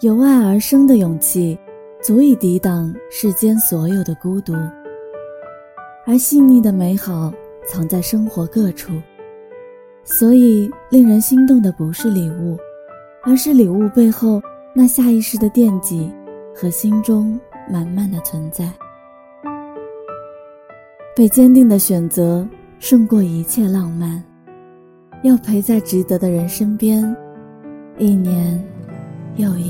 由爱而生的勇气，足以抵挡世间所有的孤独。而细腻的美好，藏在生活各处。所以，令人心动的不是礼物，而是礼物背后那下意识的惦记和心中满满的存在。被坚定的选择胜过一切浪漫，要陪在值得的人身边，一年又一